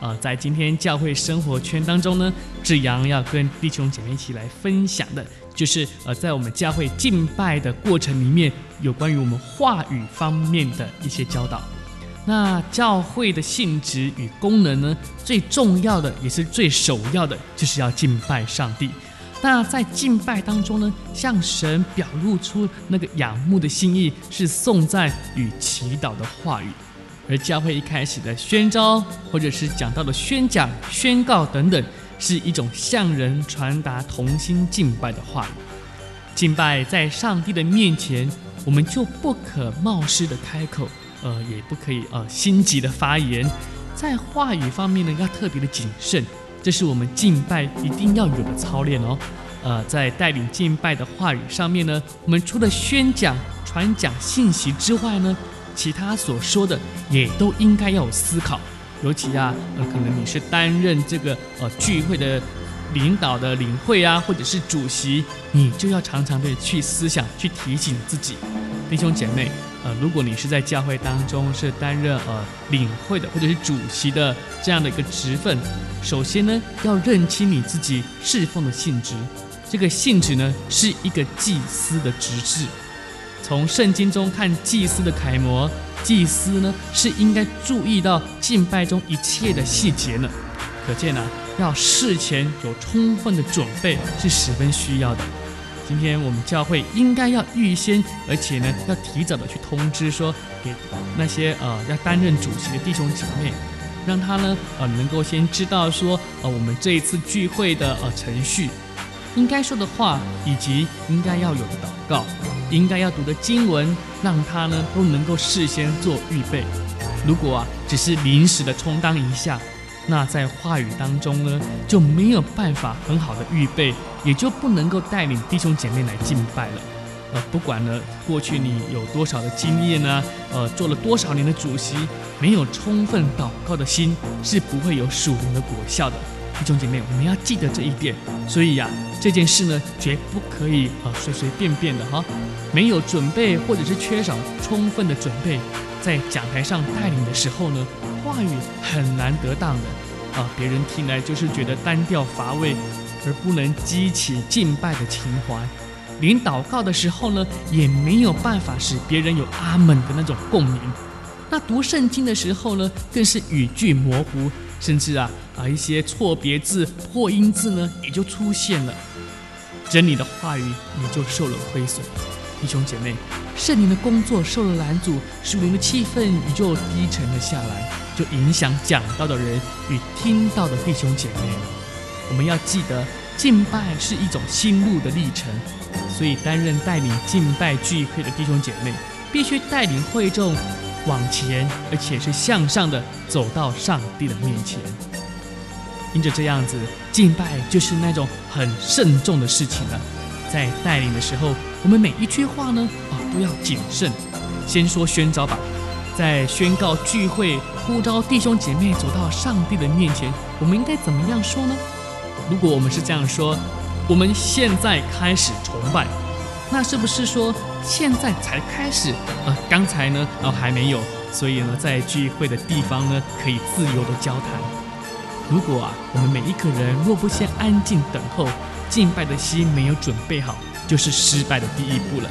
呃，在今天教会生活圈当中呢，志扬要跟弟兄姐妹一起来分享的，就是呃，在我们教会敬拜的过程里面，有关于我们话语方面的一些教导。那教会的性质与功能呢，最重要的也是最首要的，就是要敬拜上帝。那在敬拜当中呢，向神表露出那个仰慕的心意，是颂赞与祈祷的话语。而教会一开始的宣召，或者是讲到的宣讲、宣告等等，是一种向人传达同心敬拜的话语。敬拜在上帝的面前，我们就不可冒失的开口，呃，也不可以呃心急的发言。在话语方面呢，要特别的谨慎，这是我们敬拜一定要有的操练哦。呃，在带领敬拜的话语上面呢，我们除了宣讲、传讲信息之外呢，其他所说的也都应该要有思考，尤其啊，呃，可能你是担任这个呃聚会的领导的领会啊，或者是主席，你就要常常的去思想，去提醒自己，弟兄姐妹，呃，如果你是在教会当中是担任呃领会的或者是主席的这样的一个职分，首先呢，要认清你自己侍奉的性质，这个性质呢是一个祭司的职事。从圣经中看祭司的楷模，祭司呢是应该注意到敬拜中一切的细节呢。可见呢、要事前有充分的准备是十分需要的。今天我们教会应该要预先，而且呢要提早的去通知说，给那些呃要担任主席的弟兄姐妹，让他呢呃能够先知道说呃我们这一次聚会的呃程序。应该说的话，以及应该要有的祷告，应该要读的经文，让他呢都能够事先做预备。如果啊只是临时的充当一下，那在话语当中呢就没有办法很好的预备，也就不能够带领弟兄姐妹来敬拜了。呃，不管呢过去你有多少的经验呢，呃，做了多少年的主席，没有充分祷告的心，是不会有属灵的果效的。弟兄姐妹，我们要记得这一点。所以呀、这件事呢，绝不可以啊随随便便的哈，没有准备或者是缺少充分的准备，在讲台上带领的时候呢，话语很难得当的啊，别人听来就是觉得单调乏味，而不能激起敬拜的情怀。连祷告的时候呢，也没有办法使别人有阿门的那种共鸣。那读圣经的时候呢，更是语句模糊。甚至啊啊一些错别字、破音字呢，也就出现了，真理的话语也就受了亏损。弟兄姐妹，圣灵的工作受了拦阻，属灵的气氛也就低沉了下来，就影响讲道的人与听到的弟兄姐妹。我们要记得，敬拜是一种心路的历程，所以担任带领敬拜聚会的弟兄姐妹，必须带领会众。往前，而且是向上的走到上帝的面前。因着这样子，敬拜就是那种很慎重的事情了。在带领的时候，我们每一句话呢，啊，都要谨慎。先说宣召吧，在宣告聚会、呼召弟兄姐妹走到上帝的面前，我们应该怎么样说呢？如果我们是这样说，我们现在开始崇拜。那是不是说现在才开始？呃，刚才呢，然后还没有，所以呢，在聚会的地方呢，可以自由的交谈。如果啊，我们每一个人若不先安静等候，敬拜的心没有准备好，就是失败的第一步了。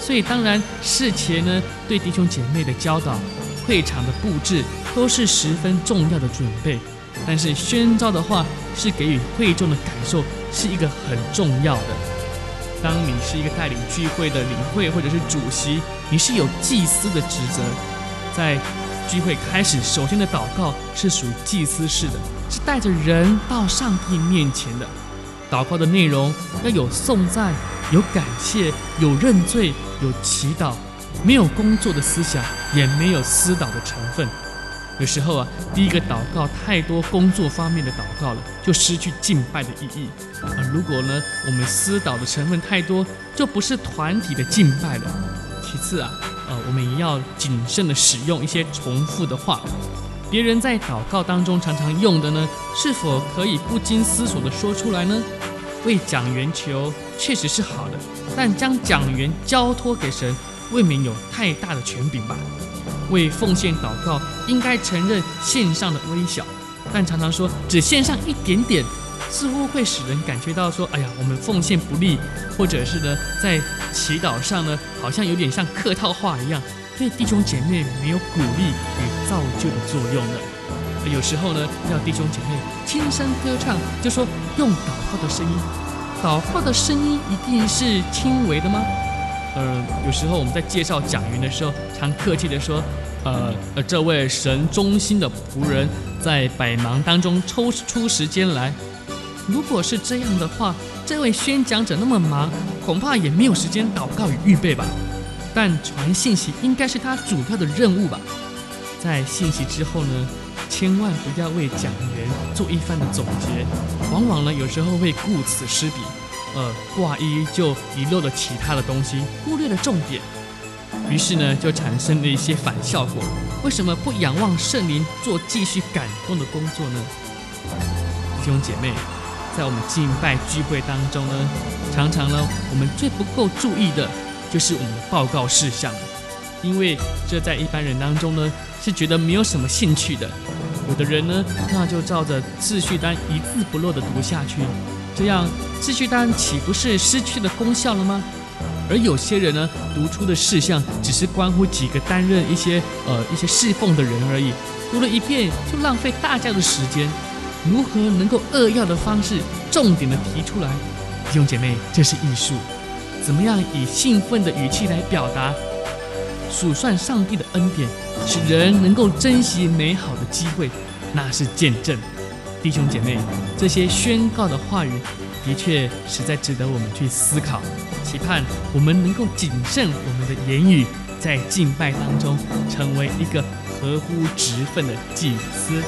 所以当然事前呢，对弟兄姐妹的教导、会场的布置都是十分重要的准备。但是宣召的话，是给予会众的感受，是一个很重要的。当你是一个带领聚会的领会或者是主席，你是有祭司的职责。在聚会开始，首先的祷告是属于祭司式的，是带着人到上帝面前的。祷告的内容要有颂赞、有感谢、有认罪、有祈祷，没有工作的思想，也没有私祷的成分。有时候啊，第一个祷告太多工作方面的祷告了，就失去敬拜的意义。而如果呢，我们私祷的成分太多，就不是团体的敬拜了。其次啊，呃，我们也要谨慎的使用一些重复的话。别人在祷告当中常常用的呢，是否可以不经思索的说出来呢？为讲员求确实是好的，但将讲员交托给神，未免有太大的权柄吧。为奉献祷告，应该承认献上的微小，但常常说只献上一点点，似乎会使人感觉到说，哎呀，我们奉献不力，或者是呢，在祈祷上呢，好像有点像客套话一样，对弟兄姐妹没有鼓励与造就的作用了。有时候呢，要弟兄姐妹轻声歌唱，就说用祷告的声音，祷告的声音一定是轻微的吗？呃，有时候我们在介绍讲员的时候，常客气地说，呃呃，这位神忠心的仆人，在百忙当中抽出时间来。如果是这样的话，这位宣讲者那么忙，恐怕也没有时间祷告与预备吧。但传信息应该是他主要的任务吧。在信息之后呢，千万不要为讲员做一番的总结，往往呢，有时候会顾此失彼。呃，挂一就遗漏了其他的东西，忽略了重点，于是呢，就产生了一些反效果。为什么不仰望圣灵做继续感动的工作呢？弟兄姐妹，在我们敬拜聚会当中呢，常常呢，我们最不够注意的就是我们的报告事项，因为这在一般人当中呢，是觉得没有什么兴趣的。有的人呢，那就照着秩序单一字不漏的读下去。这样秩序单岂不是失去了功效了吗？而有些人呢，读出的事项只是关乎几个担任一些呃一些侍奉的人而已，读了一遍就浪费大家的时间。如何能够扼要的方式重点的提出来？弟兄姐妹，这是艺术。怎么样以兴奋的语气来表达？数算上帝的恩典，使人能够珍惜美好的机会，那是见证。弟兄姐妹，这些宣告的话语，的确实在值得我们去思考，期盼我们能够谨慎我们的言语，在敬拜当中成为一个合乎职分的祭司。